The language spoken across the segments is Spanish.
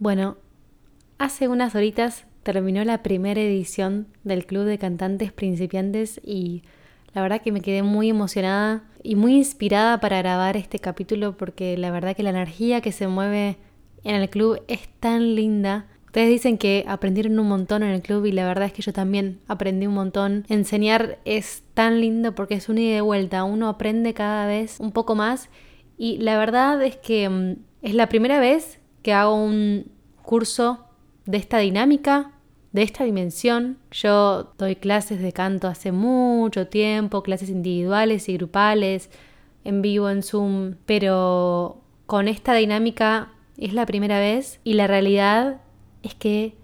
Bueno, hace unas horitas terminó la primera edición del Club de Cantantes Principiantes y la verdad que me quedé muy emocionada y muy inspirada para grabar este capítulo porque la verdad que la energía que se mueve en el club es tan linda. Ustedes dicen que aprendieron un montón en el club y la verdad es que yo también aprendí un montón. Enseñar es tan lindo porque es un ida de vuelta, uno aprende cada vez un poco más y la verdad es que mm, es la primera vez que hago un curso de esta dinámica, de esta dimensión. Yo doy clases de canto hace mucho tiempo, clases individuales y grupales, en vivo, en Zoom, pero con esta dinámica es la primera vez y la realidad es que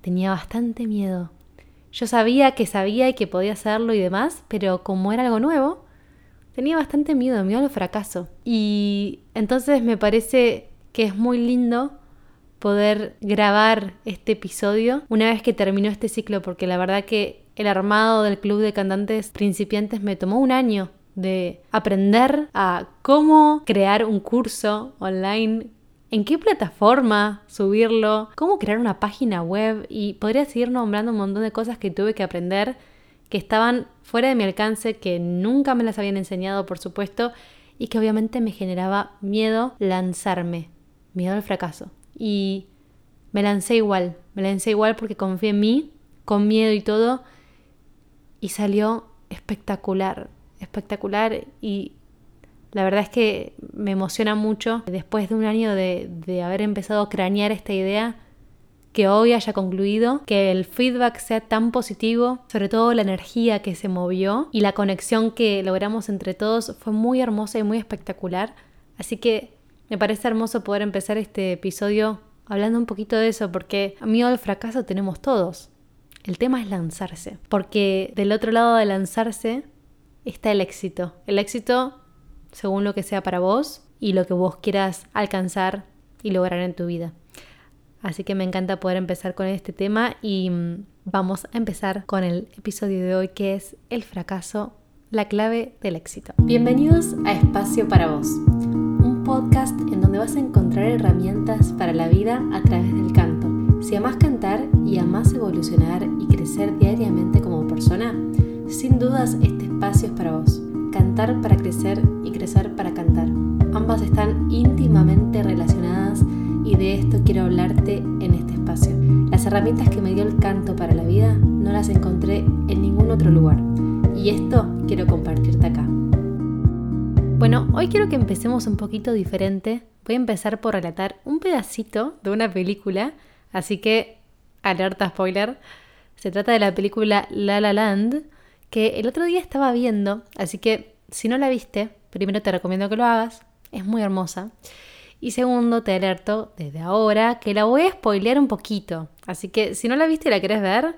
tenía bastante miedo. Yo sabía que sabía y que podía hacerlo y demás, pero como era algo nuevo, tenía bastante miedo, miedo al fracaso. Y entonces me parece que es muy lindo poder grabar este episodio una vez que terminó este ciclo, porque la verdad que el armado del club de cantantes principiantes me tomó un año de aprender a cómo crear un curso online, en qué plataforma subirlo, cómo crear una página web y podría seguir nombrando un montón de cosas que tuve que aprender que estaban fuera de mi alcance, que nunca me las habían enseñado, por supuesto, y que obviamente me generaba miedo lanzarme, miedo al fracaso. Y me lancé igual, me lancé igual porque confié en mí, con miedo y todo, y salió espectacular, espectacular y la verdad es que me emociona mucho después de un año de, de haber empezado a cranear esta idea que hoy haya concluido, que el feedback sea tan positivo, sobre todo la energía que se movió y la conexión que logramos entre todos fue muy hermosa y muy espectacular. Así que me parece hermoso poder empezar este episodio hablando un poquito de eso, porque miedo al fracaso tenemos todos. El tema es lanzarse, porque del otro lado de lanzarse está el éxito. El éxito según lo que sea para vos y lo que vos quieras alcanzar y lograr en tu vida. Así que me encanta poder empezar con este tema y mm, vamos a empezar con el episodio de hoy que es el fracaso, la clave del éxito. Bienvenidos a Espacio para vos, podcast en donde vas a encontrar herramientas para la vida a través del canto. Si amas cantar y amas evolucionar y crecer diariamente como persona, sin dudas este espacio es para vos. Cantar para crecer y crecer para cantar. Ambas están íntimamente relacionadas y de esto quiero hablarte en este espacio. Las herramientas que me dio el canto para la vida no las encontré en ningún otro lugar y esto quiero compartirte acá. Bueno, hoy quiero que empecemos un poquito diferente. Voy a empezar por relatar un pedacito de una película, así que alerta spoiler. Se trata de la película La La Land, que el otro día estaba viendo, así que si no la viste, primero te recomiendo que lo hagas, es muy hermosa. Y segundo, te alerto desde ahora que la voy a spoilear un poquito. Así que si no la viste y la querés ver,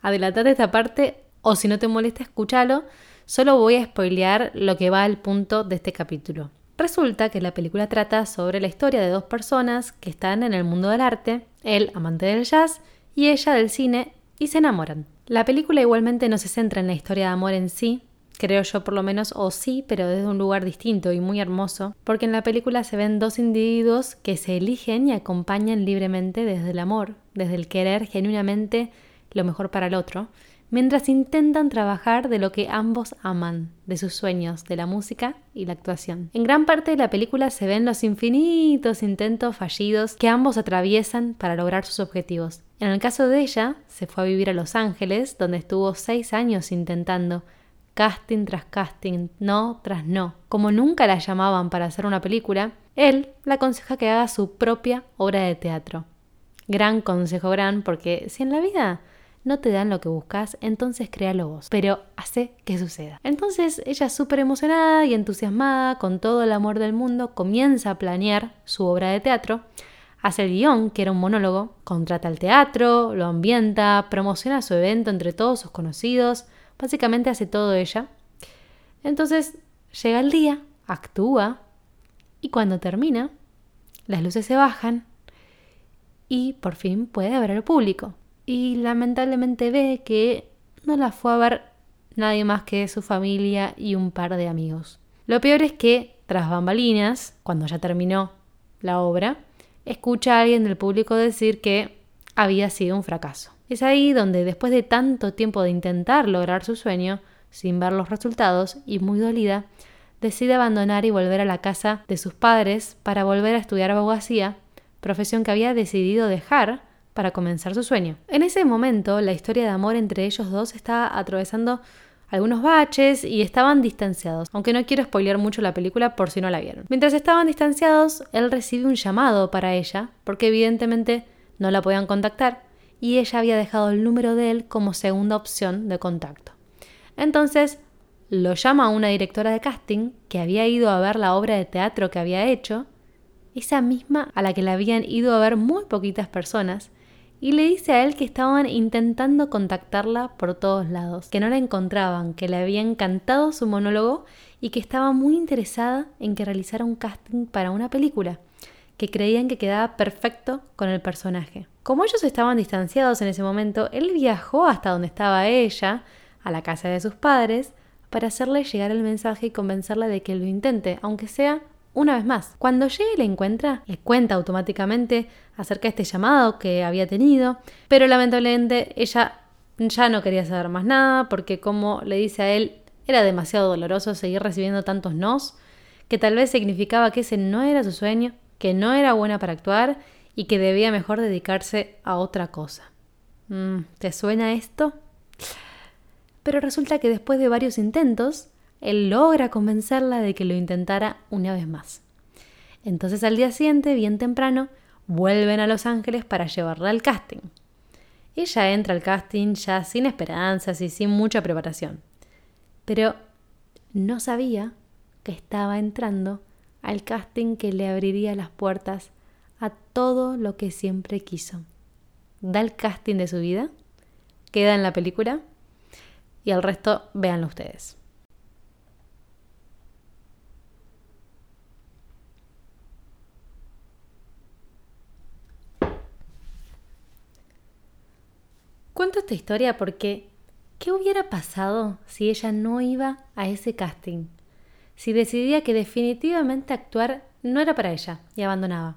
adelantate esta parte o si no te molesta, escúchalo. Solo voy a spoilear lo que va al punto de este capítulo. Resulta que la película trata sobre la historia de dos personas que están en el mundo del arte, él amante del jazz y ella del cine, y se enamoran. La película igualmente no se centra en la historia de amor en sí, creo yo por lo menos, o sí, pero desde un lugar distinto y muy hermoso, porque en la película se ven dos individuos que se eligen y acompañan libremente desde el amor, desde el querer genuinamente lo mejor para el otro, mientras intentan trabajar de lo que ambos aman, de sus sueños, de la música y la actuación. En gran parte de la película se ven los infinitos intentos fallidos que ambos atraviesan para lograr sus objetivos. En el caso de ella, se fue a vivir a Los Ángeles, donde estuvo seis años intentando, casting tras casting, no tras no. Como nunca la llamaban para hacer una película, él la aconseja que haga su propia obra de teatro. Gran consejo, gran, porque si en la vida no te dan lo que buscas, entonces créalo vos, pero hace que suceda. Entonces ella súper emocionada y entusiasmada, con todo el amor del mundo, comienza a planear su obra de teatro, hace el guion, que era un monólogo, contrata al teatro, lo ambienta, promociona su evento entre todos sus conocidos, Básicamente hace todo ella. Entonces llega el día, actúa y cuando termina, las luces se bajan y por fin puede ver al público. Y lamentablemente ve que no la fue a ver nadie más que su familia y un par de amigos. Lo peor es que, tras bambalinas, cuando ya terminó la obra, escucha a alguien del público decir que había sido un fracaso. Es ahí donde, después de tanto tiempo de intentar lograr su sueño, sin ver los resultados y muy dolida, decide abandonar y volver a la casa de sus padres para volver a estudiar abogacía, profesión que había decidido dejar para comenzar su sueño. En ese momento, la historia de amor entre ellos dos estaba atravesando algunos baches y estaban distanciados, aunque no quiero spoilear mucho la película por si no la vieron. Mientras estaban distanciados, él recibe un llamado para ella, porque evidentemente no la podían contactar, y ella había dejado el número de él como segunda opción de contacto. Entonces, lo llama una directora de casting que había ido a ver la obra de teatro que había hecho, esa misma a la que le habían ido a ver muy poquitas personas, y le dice a él que estaban intentando contactarla por todos lados, que no la encontraban, que le había encantado su monólogo y que estaba muy interesada en que realizara un casting para una película, que creían que quedaba perfecto con el personaje. Como ellos estaban distanciados en ese momento, él viajó hasta donde estaba ella, a la casa de sus padres, para hacerle llegar el mensaje y convencerla de que lo intente, aunque sea una vez más. Cuando llega y la encuentra, le cuenta automáticamente acerca de este llamado que había tenido, pero lamentablemente ella ya no quería saber más nada porque como le dice a él, era demasiado doloroso seguir recibiendo tantos nos, que tal vez significaba que ese no era su sueño, que no era buena para actuar y que debía mejor dedicarse a otra cosa. Mm, ¿Te suena esto? pero resulta que después de varios intentos, él logra convencerla de que lo intentara una vez más. Entonces al día siguiente, bien temprano, vuelven a Los Ángeles para llevarla al casting. Ella entra al casting ya sin esperanzas y sin mucha preparación, pero no sabía que estaba entrando al casting que le abriría las puertas a todo lo que siempre quiso. Da el casting de su vida, queda en la película y el resto véanlo ustedes. Cuento esta historia porque ¿qué hubiera pasado si ella no iba a ese casting? Si decidía que definitivamente actuar no era para ella y abandonaba.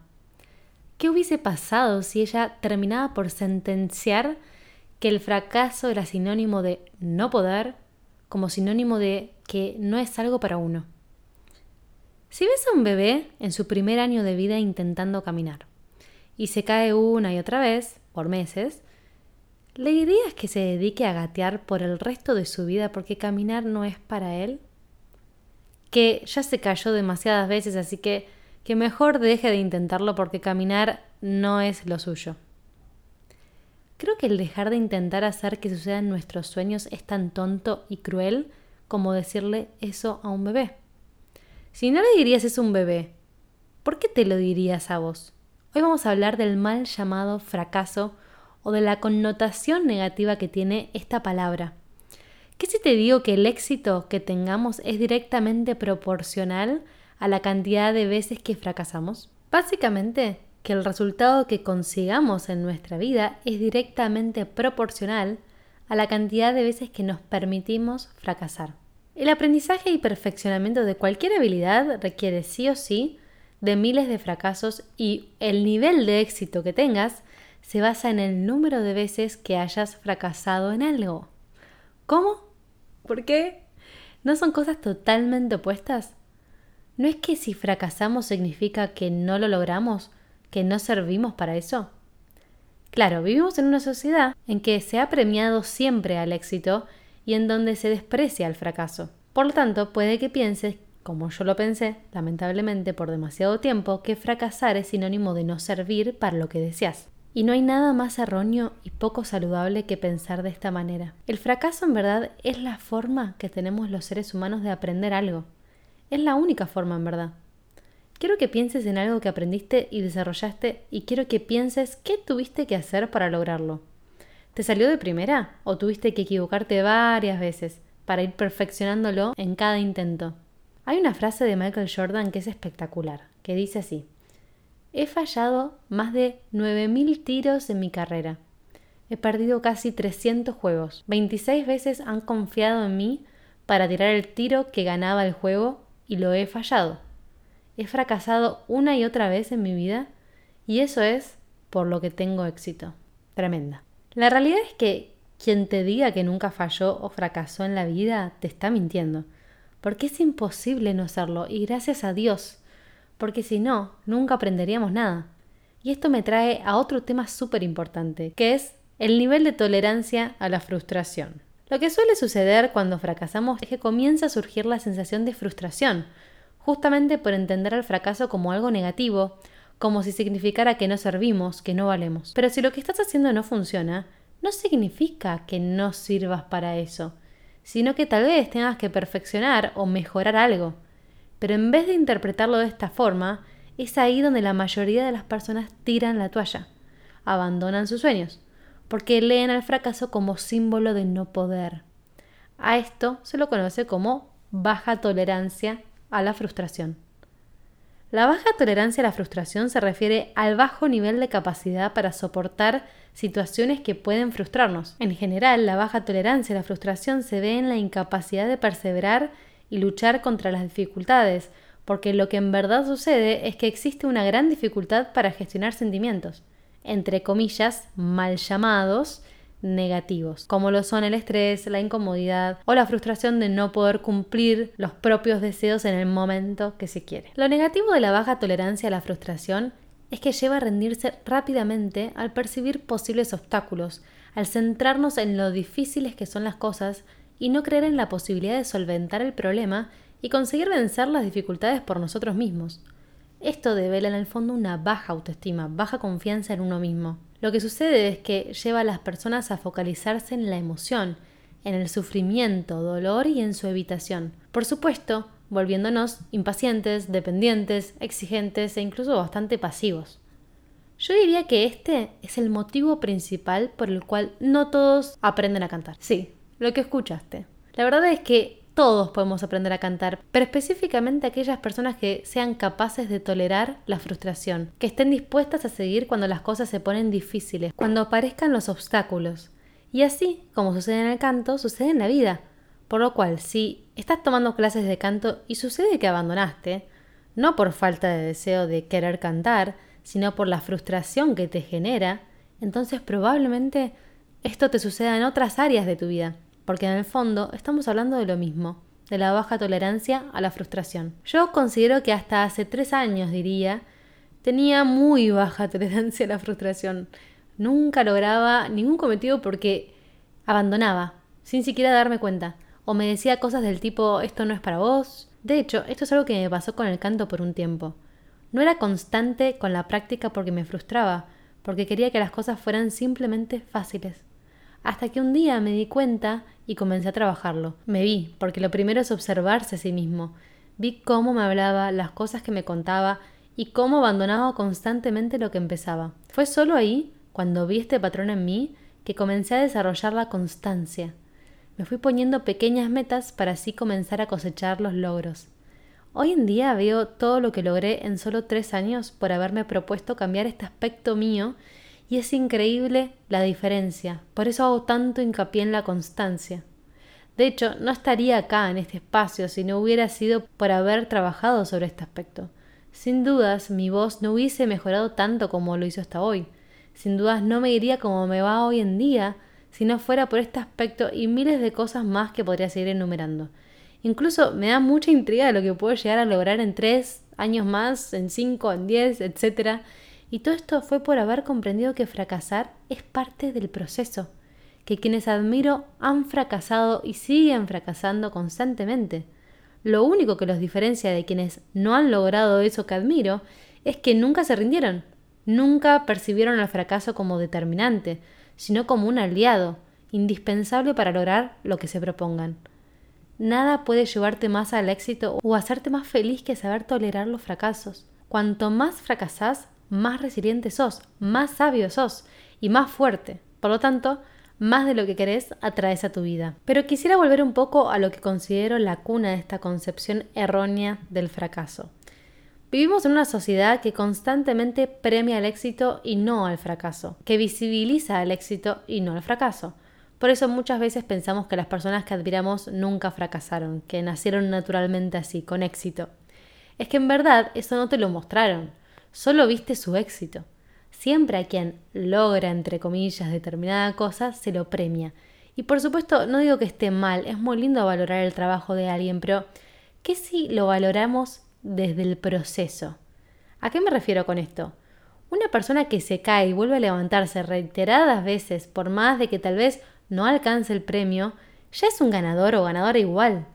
¿Qué hubiese pasado si ella terminaba por sentenciar que el fracaso era sinónimo de no poder, como sinónimo de que no es algo para uno. Si ves a un bebé en su primer año de vida intentando caminar y se cae una y otra vez, por meses, ¿le dirías que se dedique a gatear por el resto de su vida porque caminar no es para él? Que ya se cayó demasiadas veces, así que que mejor deje de intentarlo porque caminar no es lo suyo. Creo que el dejar de intentar hacer que sucedan nuestros sueños es tan tonto y cruel como decirle eso a un bebé. Si no le dirías eso a un bebé, ¿por qué te lo dirías a vos? Hoy vamos a hablar del mal llamado fracaso o de la connotación negativa que tiene esta palabra. ¿Qué si te digo que el éxito que tengamos es directamente proporcional a la cantidad de veces que fracasamos? Básicamente, que el resultado que consigamos en nuestra vida es directamente proporcional a la cantidad de veces que nos permitimos fracasar. El aprendizaje y perfeccionamiento de cualquier habilidad requiere sí o sí de miles de fracasos y el nivel de éxito que tengas se basa en el número de veces que hayas fracasado en algo. ¿Cómo? ¿Por qué? ¿No son cosas totalmente opuestas? ¿No es que si fracasamos significa que no lo logramos que no servimos para eso? Claro, vivimos en una sociedad en que se ha premiado siempre al éxito y en donde se desprecia el fracaso. Por lo tanto, puede que pienses, como yo lo pensé, lamentablemente por demasiado tiempo, que fracasar es sinónimo de no servir para lo que deseas. Y no hay nada más erróneo y poco saludable que pensar de esta manera. El fracaso en verdad es la forma que tenemos los seres humanos de aprender algo. Es la única forma en verdad. Quiero que pienses en algo que aprendiste y desarrollaste y quiero que pienses qué tuviste que hacer para lograrlo. ¿Te salió de primera o tuviste que equivocarte varias veces para ir perfeccionándolo en cada intento? Hay una frase de Michael Jordan que es espectacular, que dice así, He fallado más de 9.000 tiros en mi carrera. He perdido casi 300 juegos. 26 veces han confiado en mí para tirar el tiro que ganaba el juego y lo he fallado. He fracasado una y otra vez en mi vida Y eso es por lo que tengo éxito. Tremenda. La realidad es que quien te diga que nunca falló o fracasó en la vida te está mintiendo. Porque es imposible no serlo y gracias a Dios. Porque si no, nunca aprenderíamos nada. Y esto me trae a otro tema súper importante, que es el nivel de tolerancia a la frustración. Lo que suele suceder cuando fracasamos es que comienza a surgir la sensación de frustración, justamente por entender al fracaso como algo negativo, como si significara que no servimos, que no valemos. Pero si lo que estás haciendo no funciona, no significa que no sirvas para eso, sino que tal vez tengas que perfeccionar o mejorar algo. Pero en vez de interpretarlo de esta forma, es ahí donde la mayoría de las personas tiran la toalla, abandonan sus sueños, porque leen al fracaso como símbolo de no poder. A esto se lo conoce como baja tolerancia a la frustración. La baja tolerancia a la frustración se refiere al bajo nivel de capacidad para soportar situaciones que pueden frustrarnos. En general, la baja tolerancia a la frustración se ve en la incapacidad de perseverar y luchar contra las dificultades, porque lo que en verdad sucede es que existe una gran dificultad para gestionar sentimientos entre comillas, mal llamados negativos, como lo son el estrés, la incomodidad o la frustración de no poder cumplir los propios deseos en el momento que se quiere. Lo negativo de la baja tolerancia a la frustración es que lleva a rendirse rápidamente al percibir posibles obstáculos, al centrarnos en lo difíciles que son las cosas y no creer en la posibilidad de solventar el problema y conseguir vencer las dificultades por nosotros mismos. Esto devela en el fondo una baja autoestima, baja confianza en uno mismo. Lo que sucede es que lleva a las personas a focalizarse en la emoción, en el sufrimiento, dolor y en su evitación. Por supuesto, volviéndonos impacientes, dependientes, exigentes e incluso bastante pasivos. Yo diría que este es el motivo principal por el cual no todos aprenden a cantar. Sí, lo que escuchaste. La verdad es que todos podemos aprender a cantar, pero específicamente aquellas personas que sean capaces de tolerar la frustración, que estén dispuestas a seguir cuando las cosas se ponen difíciles, cuando aparezcan los obstáculos. Y así, como sucede en el canto, sucede en la vida. Por lo cual, si estás tomando clases de canto y sucede que abandonaste, no por falta de deseo de querer cantar, sino por la frustración que te genera, entonces probablemente esto te suceda en otras áreas de tu vida porque en el fondo estamos hablando de lo mismo, de la baja tolerancia a la frustración. Yo considero que hasta hace tres años, diría, tenía muy baja tolerancia a la frustración. Nunca lograba ningún cometido porque abandonaba, sin siquiera darme cuenta, o me decía cosas del tipo esto no es para vos. De hecho, esto es algo que me pasó con el canto por un tiempo. No era constante con la práctica porque me frustraba, porque quería que las cosas fueran simplemente fáciles hasta que un día me di cuenta y comencé a trabajarlo. Me vi, porque lo primero es observarse a sí mismo. Vi cómo me hablaba, las cosas que me contaba y cómo abandonaba constantemente lo que empezaba. Fue solo ahí, cuando vi este patrón en mí, que comencé a desarrollar la constancia. Me fui poniendo pequeñas metas para así comenzar a cosechar los logros. Hoy en día veo todo lo que logré en solo tres años por haberme propuesto cambiar este aspecto mío y es increíble la diferencia, por eso hago tanto hincapié en la constancia. De hecho, no estaría acá en este espacio si no hubiera sido por haber trabajado sobre este aspecto. Sin dudas, mi voz no hubiese mejorado tanto como lo hizo hasta hoy. Sin dudas, no me iría como me va hoy en día si no fuera por este aspecto y miles de cosas más que podría seguir enumerando. Incluso me da mucha intriga lo que puedo llegar a lograr en tres años más, en cinco, en diez, etcétera y todo esto fue por haber comprendido que fracasar es parte del proceso, que quienes admiro han fracasado y siguen fracasando constantemente. Lo único que los diferencia de quienes no han logrado eso que admiro es que nunca se rindieron, nunca percibieron el fracaso como determinante, sino como un aliado, indispensable para lograr lo que se propongan. Nada puede llevarte más al éxito o hacerte más feliz que saber tolerar los fracasos. Cuanto más fracasás, más resiliente sos, más sabio sos y más fuerte. Por lo tanto, más de lo que querés atraes a tu vida. Pero quisiera volver un poco a lo que considero la cuna de esta concepción errónea del fracaso. Vivimos en una sociedad que constantemente premia el éxito y no al fracaso, que visibiliza el éxito y no el fracaso. Por eso muchas veces pensamos que las personas que admiramos nunca fracasaron, que nacieron naturalmente así, con éxito. Es que en verdad eso no te lo mostraron solo viste su éxito. Siempre a quien logra, entre comillas, determinada cosa, se lo premia. Y por supuesto, no digo que esté mal, es muy lindo valorar el trabajo de alguien, pero ¿qué si lo valoramos desde el proceso? ¿A qué me refiero con esto? Una persona que se cae y vuelve a levantarse reiteradas veces, por más de que tal vez no alcance el premio, ya es un ganador o ganadora igual.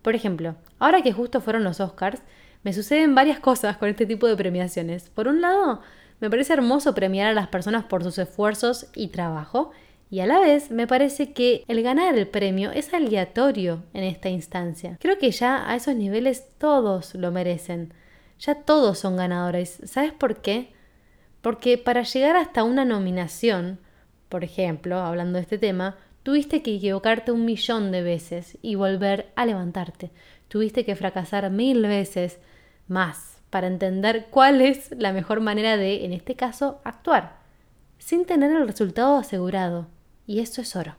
Por ejemplo, ahora que justo fueron los Oscars, me suceden varias cosas con este tipo de premiaciones. Por un lado, me parece hermoso premiar a las personas por sus esfuerzos y trabajo, y a la vez me parece que el ganar el premio es aleatorio en esta instancia. Creo que ya a esos niveles todos lo merecen. Ya todos son ganadores. ¿Sabes por qué? Porque para llegar hasta una nominación, por ejemplo, hablando de este tema, tuviste que equivocarte un millón de veces y volver a levantarte. Tuviste que fracasar mil veces más para entender cuál es la mejor manera de, en este caso, actuar, sin tener el resultado asegurado. Y eso es oro.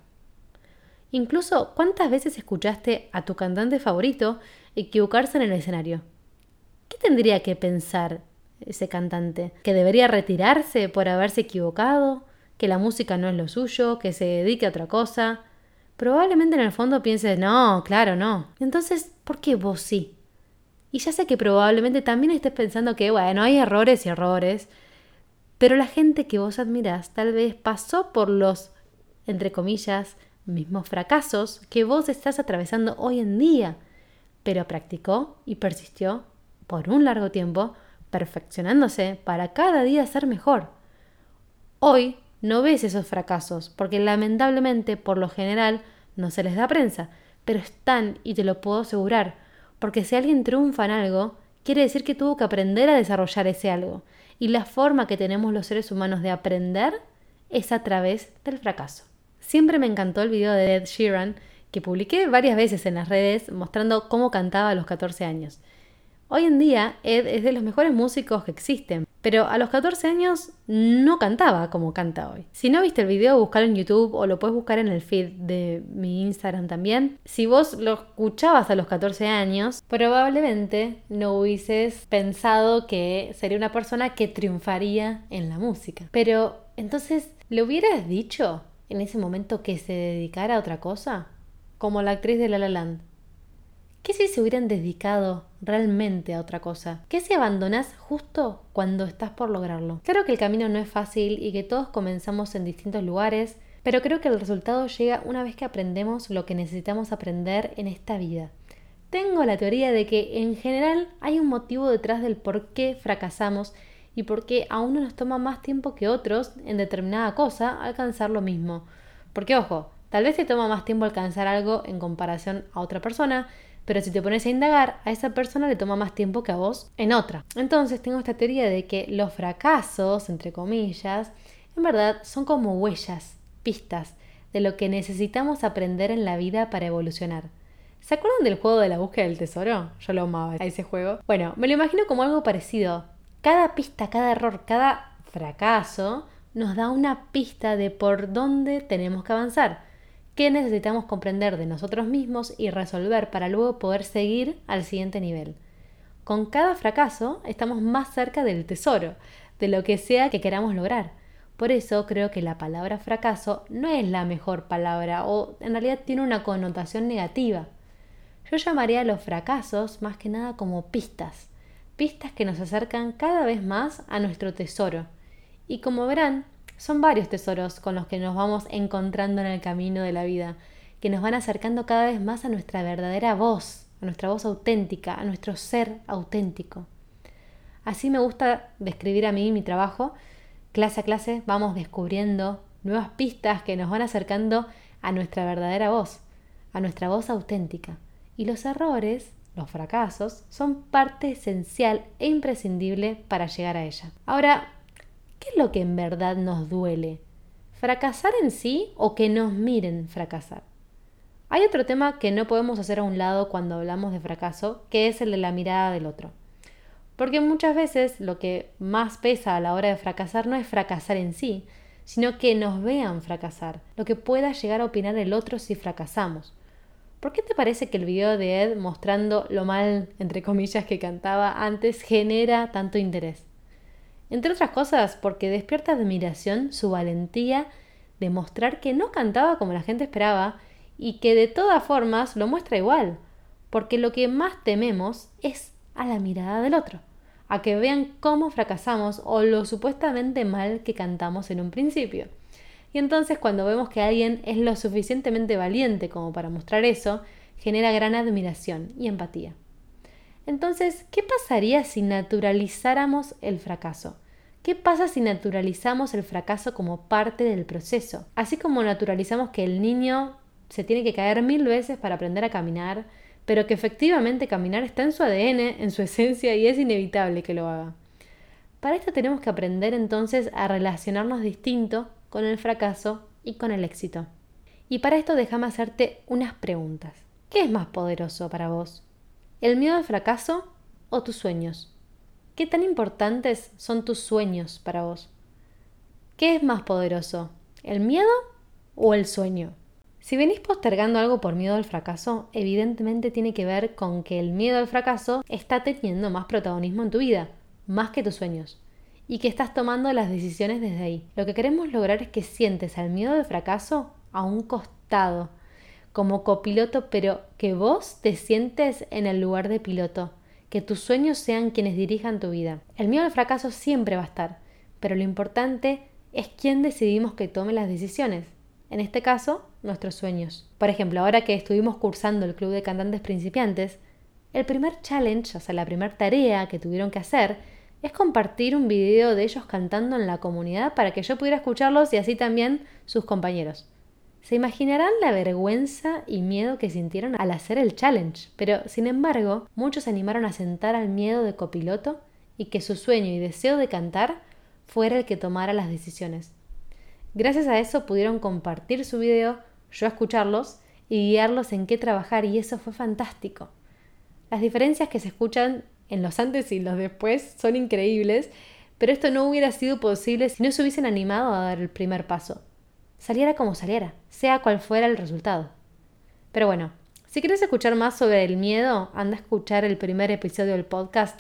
Incluso, ¿cuántas veces escuchaste a tu cantante favorito equivocarse en el escenario? ¿Qué tendría que pensar ese cantante? ¿Que debería retirarse por haberse equivocado? ¿Que la música no es lo suyo? ¿Que se dedique a otra cosa? Probablemente en el fondo pienses, no, claro, no. Entonces, ¿por qué vos sí? Y ya sé que probablemente también estés pensando que, bueno, hay errores y errores, pero la gente que vos admirás tal vez pasó por los, entre comillas, mismos fracasos que vos estás atravesando hoy en día, pero practicó y persistió por un largo tiempo perfeccionándose para cada día ser mejor. Hoy no ves esos fracasos, porque lamentablemente, por lo general, no se les da prensa, pero están y te lo puedo asegurar, porque si alguien triunfa en algo, quiere decir que tuvo que aprender a desarrollar ese algo, y la forma que tenemos los seres humanos de aprender es a través del fracaso. Siempre me encantó el video de Ed Sheeran, que publiqué varias veces en las redes mostrando cómo cantaba a los 14 años. Hoy en día Ed es de los mejores músicos que existen, pero a los 14 años no cantaba como canta hoy. Si no viste el video, búscalo en YouTube o lo puedes buscar en el feed de mi Instagram también. Si vos lo escuchabas a los 14 años, probablemente no hubieses pensado que sería una persona que triunfaría en la música. Pero entonces, ¿le hubieras dicho en ese momento que se dedicara a otra cosa? Como la actriz de La La Land. ¿Qué si se hubieran dedicado realmente a otra cosa? ¿Qué si abandonas justo cuando estás por lograrlo? Claro que el camino no es fácil y que todos comenzamos en distintos lugares, pero creo que el resultado llega una vez que aprendemos lo que necesitamos aprender en esta vida. Tengo la teoría de que en general hay un motivo detrás del por qué fracasamos y por qué a uno nos toma más tiempo que otros en determinada cosa alcanzar lo mismo. Porque ojo, tal vez te toma más tiempo alcanzar algo en comparación a otra persona, pero si te pones a indagar, a esa persona le toma más tiempo que a vos en otra. Entonces tengo esta teoría de que los fracasos, entre comillas, en verdad son como huellas, pistas de lo que necesitamos aprender en la vida para evolucionar. ¿Se acuerdan del juego de la búsqueda del tesoro? Yo lo amaba a ese juego. Bueno, me lo imagino como algo parecido. Cada pista, cada error, cada fracaso nos da una pista de por dónde tenemos que avanzar qué necesitamos comprender de nosotros mismos y resolver para luego poder seguir al siguiente nivel. Con cada fracaso estamos más cerca del tesoro, de lo que sea que queramos lograr. Por eso creo que la palabra fracaso no es la mejor palabra o en realidad tiene una connotación negativa. Yo llamaría a los fracasos más que nada como pistas, pistas que nos acercan cada vez más a nuestro tesoro. Y como verán, son varios tesoros con los que nos vamos encontrando en el camino de la vida, que nos van acercando cada vez más a nuestra verdadera voz, a nuestra voz auténtica, a nuestro ser auténtico. Así me gusta describir a mí mi trabajo. Clase a clase vamos descubriendo nuevas pistas que nos van acercando a nuestra verdadera voz, a nuestra voz auténtica. Y los errores, los fracasos, son parte esencial e imprescindible para llegar a ella. Ahora, ¿Qué es lo que en verdad nos duele? ¿Fracasar en sí o que nos miren fracasar? Hay otro tema que no podemos hacer a un lado cuando hablamos de fracaso, que es el de la mirada del otro. Porque muchas veces lo que más pesa a la hora de fracasar no es fracasar en sí, sino que nos vean fracasar, lo que pueda llegar a opinar el otro si fracasamos. ¿Por qué te parece que el video de Ed mostrando lo mal, entre comillas, que cantaba antes genera tanto interés? Entre otras cosas, porque despierta admiración su valentía de mostrar que no cantaba como la gente esperaba y que de todas formas lo muestra igual, porque lo que más tememos es a la mirada del otro, a que vean cómo fracasamos o lo supuestamente mal que cantamos en un principio. Y entonces cuando vemos que alguien es lo suficientemente valiente como para mostrar eso, genera gran admiración y empatía. Entonces, ¿qué pasaría si naturalizáramos el fracaso? ¿Qué pasa si naturalizamos el fracaso como parte del proceso? Así como naturalizamos que el niño se tiene que caer mil veces para aprender a caminar, pero que efectivamente caminar está en su ADN, en su esencia y es inevitable que lo haga. Para esto tenemos que aprender entonces a relacionarnos distinto con el fracaso y con el éxito. Y para esto déjame hacerte unas preguntas. ¿Qué es más poderoso para vos? ¿El miedo al fracaso o tus sueños? ¿Qué tan importantes son tus sueños para vos? ¿Qué es más poderoso? ¿El miedo o el sueño? Si venís postergando algo por miedo al fracaso, evidentemente tiene que ver con que el miedo al fracaso está teniendo más protagonismo en tu vida, más que tus sueños, y que estás tomando las decisiones desde ahí. Lo que queremos lograr es que sientes al miedo al fracaso a un costado, como copiloto, pero que vos te sientes en el lugar de piloto que tus sueños sean quienes dirijan tu vida. El miedo al fracaso siempre va a estar, pero lo importante es quién decidimos que tome las decisiones. En este caso, nuestros sueños. Por ejemplo, ahora que estuvimos cursando el Club de Cantantes Principiantes, el primer challenge, o sea, la primera tarea que tuvieron que hacer, es compartir un video de ellos cantando en la comunidad para que yo pudiera escucharlos y así también sus compañeros. Se imaginarán la vergüenza y miedo que sintieron al hacer el challenge, pero sin embargo, muchos se animaron a sentar al miedo de copiloto y que su sueño y deseo de cantar fuera el que tomara las decisiones. Gracias a eso pudieron compartir su video, yo escucharlos y guiarlos en qué trabajar y eso fue fantástico. Las diferencias que se escuchan en los antes y los después son increíbles, pero esto no hubiera sido posible si no se hubiesen animado a dar el primer paso saliera como saliera, sea cual fuera el resultado. Pero bueno, si quieres escuchar más sobre el miedo, anda a escuchar el primer episodio del podcast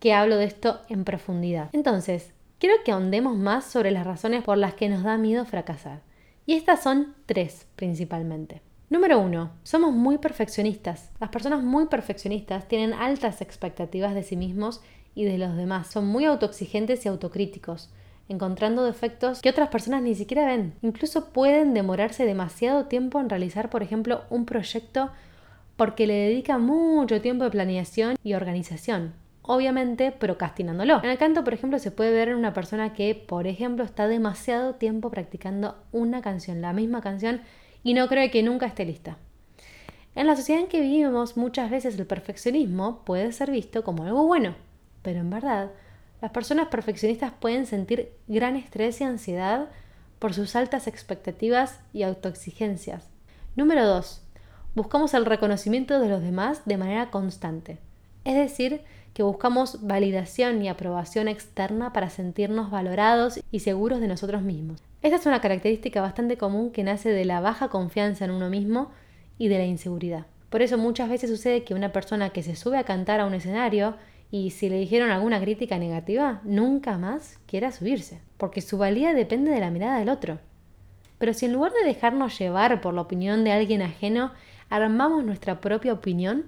que hablo de esto en profundidad. Entonces, quiero que ahondemos más sobre las razones por las que nos da miedo fracasar. Y estas son tres principalmente. Número uno, somos muy perfeccionistas. Las personas muy perfeccionistas tienen altas expectativas de sí mismos y de los demás. Son muy autoexigentes y autocríticos encontrando defectos que otras personas ni siquiera ven. Incluso pueden demorarse demasiado tiempo en realizar, por ejemplo, un proyecto porque le dedica mucho tiempo de planeación y organización. Obviamente procrastinándolo. En el canto, por ejemplo, se puede ver en una persona que, por ejemplo, está demasiado tiempo practicando una canción, la misma canción, y no cree que nunca esté lista. En la sociedad en que vivimos, muchas veces el perfeccionismo puede ser visto como algo bueno, pero en verdad las personas perfeccionistas pueden sentir gran estrés y ansiedad por sus altas expectativas y autoexigencias. Número 2. Buscamos el reconocimiento de los demás de manera constante. Es decir, que buscamos validación y aprobación externa para sentirnos valorados y seguros de nosotros mismos. Esta es una característica bastante común que nace de la baja confianza en uno mismo y de la inseguridad. Por eso muchas veces sucede que una persona que se sube a cantar a un escenario y si le dijeron alguna crítica negativa, nunca más quiera subirse, porque su valía depende de la mirada del otro. Pero si en lugar de dejarnos llevar por la opinión de alguien ajeno, armamos nuestra propia opinión,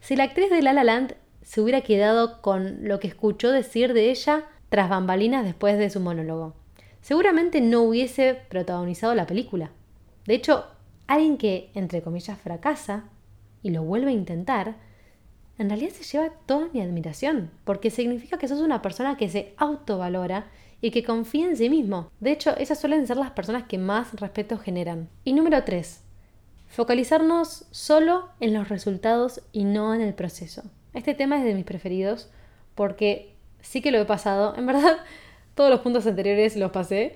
si la actriz de La La Land se hubiera quedado con lo que escuchó decir de ella tras bambalinas después de su monólogo, seguramente no hubiese protagonizado la película. De hecho, alguien que, entre comillas, fracasa y lo vuelve a intentar, en realidad se lleva toda mi admiración, porque significa que sos una persona que se autovalora y que confía en sí mismo. De hecho, esas suelen ser las personas que más respeto generan. Y número 3. Focalizarnos solo en los resultados y no en el proceso. Este tema es de mis preferidos porque sí que lo he pasado. En verdad, todos los puntos anteriores los pasé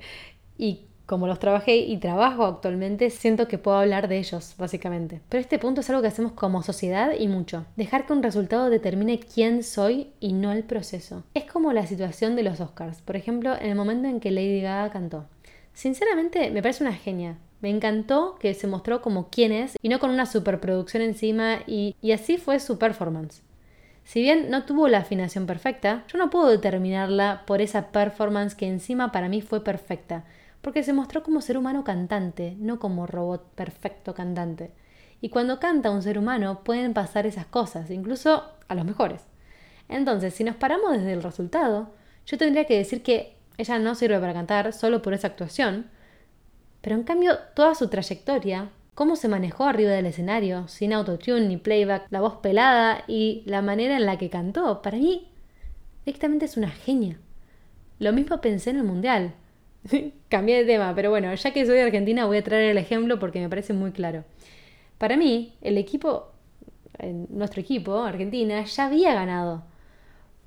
y como los trabajé y trabajo actualmente, siento que puedo hablar de ellos, básicamente. Pero este punto es algo que hacemos como sociedad y mucho. Dejar que un resultado determine quién soy y no el proceso. Es como la situación de los Oscars. Por ejemplo, en el momento en que Lady Gaga cantó. Sinceramente, me parece una genia. Me encantó que se mostró como quién es y no con una superproducción encima y, y así fue su performance. Si bien no tuvo la afinación perfecta, yo no puedo determinarla por esa performance que encima para mí fue perfecta, porque se mostró como ser humano cantante, no como robot perfecto cantante. Y cuando canta un ser humano pueden pasar esas cosas, incluso a los mejores. Entonces, si nos paramos desde el resultado, yo tendría que decir que ella no sirve para cantar solo por esa actuación, pero en cambio toda su trayectoria, cómo se manejó arriba del escenario, sin autotune ni playback, la voz pelada y la manera en la que cantó, para mí directamente es una genia. Lo mismo pensé en el Mundial. Cambié de tema, pero bueno, ya que soy de Argentina voy a traer el ejemplo porque me parece muy claro. Para mí, el equipo, nuestro equipo, Argentina, ya había ganado.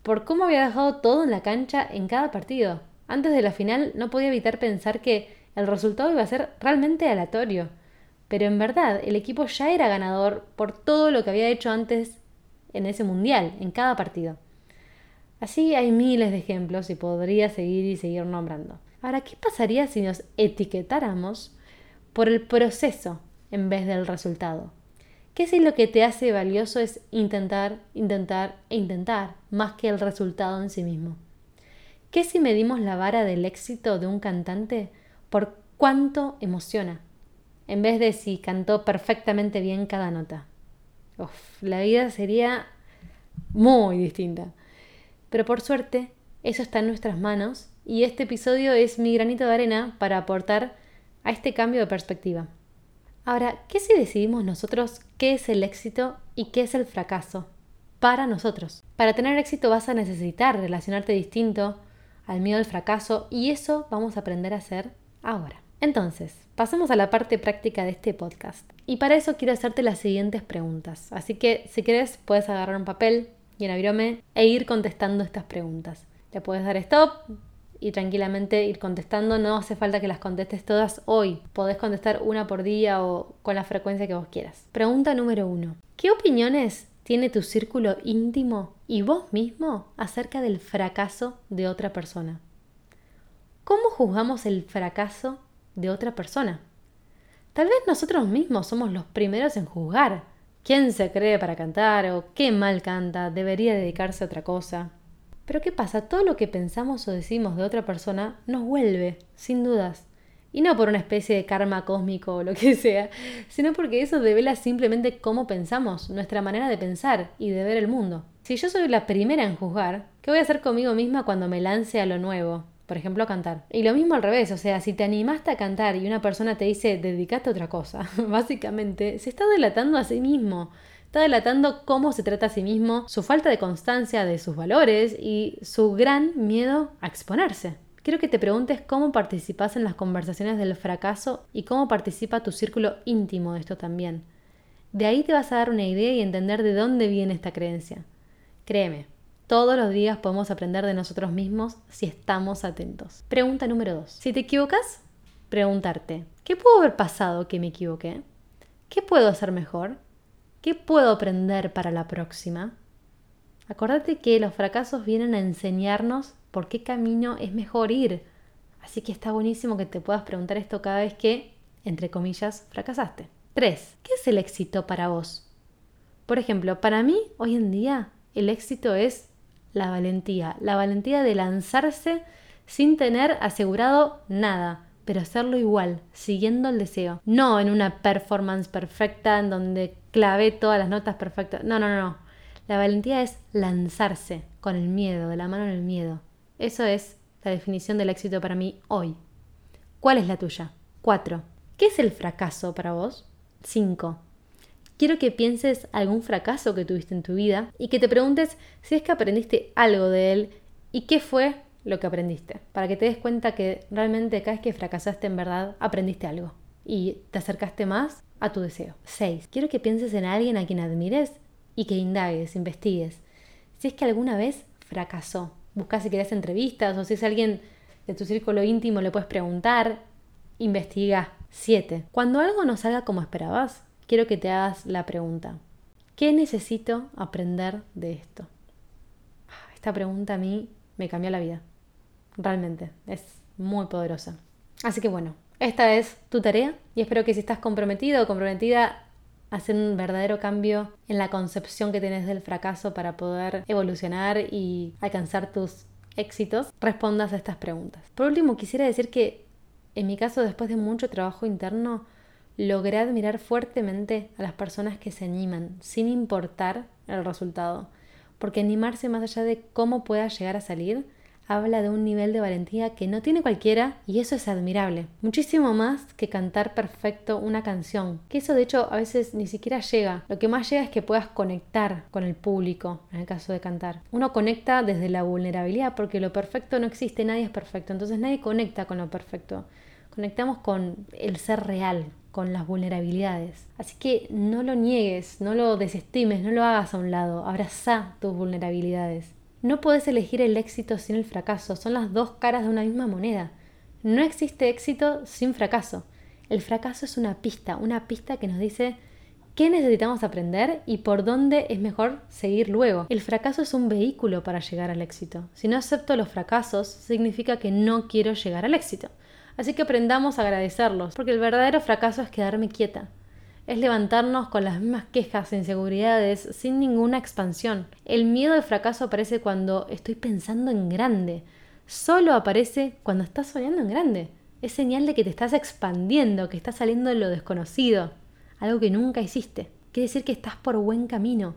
Por cómo había dejado todo en la cancha en cada partido. Antes de la final no podía evitar pensar que el resultado iba a ser realmente aleatorio. Pero en verdad, el equipo ya era ganador por todo lo que había hecho antes en ese mundial, en cada partido. Así hay miles de ejemplos y podría seguir y seguir nombrando. Ahora, ¿qué pasaría si nos etiquetáramos por el proceso en vez del resultado. ¿Qué si lo que te hace valioso es intentar, intentar e intentar, más que el resultado en sí mismo? ¿Qué si medimos la vara del éxito de un cantante por cuánto emociona, en vez de si cantó perfectamente bien cada nota? Uf, la vida sería muy distinta. Pero por suerte, eso está en nuestras manos y este episodio es mi granito de arena para aportar a este cambio de perspectiva. Ahora, ¿qué si decidimos nosotros qué es el éxito y qué es el fracaso? Para nosotros. Para tener éxito vas a necesitar relacionarte distinto al miedo al fracaso y eso vamos a aprender a hacer ahora. Entonces, pasemos a la parte práctica de este podcast. Y para eso quiero hacerte las siguientes preguntas. Así que si quieres puedes agarrar un papel y un avirome e ir contestando estas preguntas. Le puedes dar stop, y tranquilamente ir contestando. No hace falta que las contestes todas hoy. Podés contestar una por día o con la frecuencia que vos quieras. Pregunta número uno. ¿Qué opiniones tiene tu círculo íntimo y vos mismo acerca del fracaso de otra persona? ¿Cómo juzgamos el fracaso de otra persona? Tal vez nosotros mismos somos los primeros en juzgar. ¿Quién se cree para cantar o qué mal canta? Debería dedicarse a otra cosa. Pero ¿qué pasa? Todo lo que pensamos o decimos de otra persona nos vuelve, sin dudas. Y no por una especie de karma cósmico o lo que sea, sino porque eso devela simplemente cómo pensamos, nuestra manera de pensar y de ver el mundo. Si yo soy la primera en juzgar, ¿qué voy a hacer conmigo misma cuando me lance a lo nuevo? Por ejemplo, a cantar. Y lo mismo al revés, o sea, si te animaste a cantar y una persona te dice dedicate a otra cosa, básicamente se está delatando a sí mismo está delatando cómo se trata a sí mismo, su falta de constancia de sus valores y su gran miedo a exponerse. Quiero que te preguntes cómo participas en las conversaciones del fracaso y cómo participa tu círculo íntimo de esto también. De ahí te vas a dar una idea y entender de dónde viene esta creencia. Créeme, todos los días podemos aprender de nosotros mismos si estamos atentos. Pregunta número 2. Si te equivocas, preguntarte, ¿qué pudo haber pasado que me equivoqué? ¿Qué puedo hacer mejor? ¿Qué puedo aprender para la próxima? Acordate que los fracasos vienen a enseñarnos por qué camino es mejor ir. Así que está buenísimo que te puedas preguntar esto cada vez que, entre comillas, fracasaste. 3. ¿Qué es el éxito para vos? Por ejemplo, para mí, hoy en día, el éxito es la valentía. La valentía de lanzarse sin tener asegurado nada pero hacerlo igual, siguiendo el deseo. No en una performance perfecta en donde clavé todas las notas perfectas. No, no, no. La valentía es lanzarse con el miedo, de la mano en el miedo. Eso es la definición del éxito para mí hoy. ¿Cuál es la tuya? 4. ¿Qué es el fracaso para vos? 5. Quiero que pienses algún fracaso que tuviste en tu vida y que te preguntes si es que aprendiste algo de él y qué fue lo que aprendiste, para que te des cuenta que realmente cada vez que fracasaste en verdad aprendiste algo y te acercaste más a tu deseo. 6. Quiero que pienses en alguien a quien admires y que indagues, investigues. Si es que alguna vez fracasó, busca si querés entrevistas o si es alguien de tu círculo íntimo le puedes preguntar, investiga. 7. Cuando algo no salga como esperabas, quiero que te hagas la pregunta, ¿qué necesito aprender de esto? Ah, esta pregunta a mí me cambió la vida. Realmente, es muy poderosa. Así que bueno, esta es tu tarea y espero que si estás comprometido o comprometida, hacer un verdadero cambio en la concepción que tenés del fracaso para poder evolucionar y alcanzar tus éxitos, respondas a estas preguntas. Por último, quisiera decir que en mi caso, después de mucho trabajo interno, logré admirar fuertemente a las personas que se animan, sin importar el resultado, porque animarse más allá de cómo pueda llegar a salir, habla de un nivel de valentía que no tiene cualquiera y eso es admirable. Muchísimo más que cantar perfecto una canción, que eso de hecho a veces ni siquiera llega. Lo que más llega es que puedas conectar con el público en el caso de cantar. Uno conecta desde la vulnerabilidad porque lo perfecto no existe, nadie es perfecto, entonces nadie conecta con lo perfecto. Conectamos con el ser real, con las vulnerabilidades. Así que no lo niegues, no lo desestimes, no lo hagas a un lado, abraza tus vulnerabilidades. No puedes elegir el éxito sin el fracaso, son las dos caras de una misma moneda. No existe éxito sin fracaso. El fracaso es una pista, una pista que nos dice qué necesitamos aprender y por dónde es mejor seguir luego. El fracaso es un vehículo para llegar al éxito. Si no acepto los fracasos, significa que no quiero llegar al éxito. Así que aprendamos a agradecerlos, porque el verdadero fracaso es quedarme quieta, es levantarnos con las mismas quejas e inseguridades sin ninguna expansión. El miedo al fracaso aparece cuando estoy pensando en grande. Solo aparece cuando estás soñando en grande. Es señal de que te estás expandiendo, que estás saliendo de lo desconocido, algo que nunca hiciste. Quiere decir que estás por buen camino.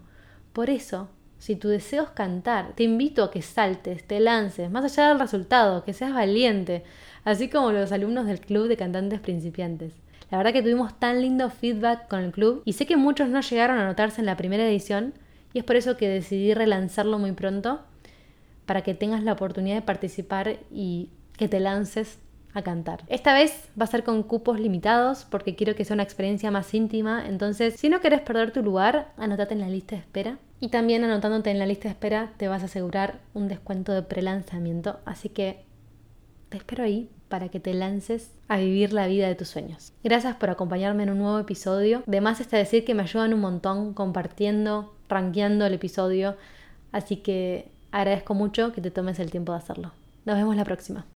Por eso, si tu deseo es cantar, te invito a que saltes, te lances, más allá del resultado, que seas valiente, así como los alumnos del Club de Cantantes Principiantes. La verdad que tuvimos tan lindo feedback con el club y sé que muchos no llegaron a anotarse en la primera edición y es por eso que decidí relanzarlo muy pronto para que tengas la oportunidad de participar y que te lances a cantar. Esta vez va a ser con cupos limitados porque quiero que sea una experiencia más íntima, entonces si no querés perder tu lugar, anótate en la lista de espera. Y también anotándote en la lista de espera te vas a asegurar un descuento de prelanzamiento, así que te espero ahí para que te lances a vivir la vida de tus sueños. Gracias por acompañarme en un nuevo episodio. De más está decir que me ayudan un montón compartiendo, rankeando el episodio, así que agradezco mucho que te tomes el tiempo de hacerlo. Nos vemos la próxima.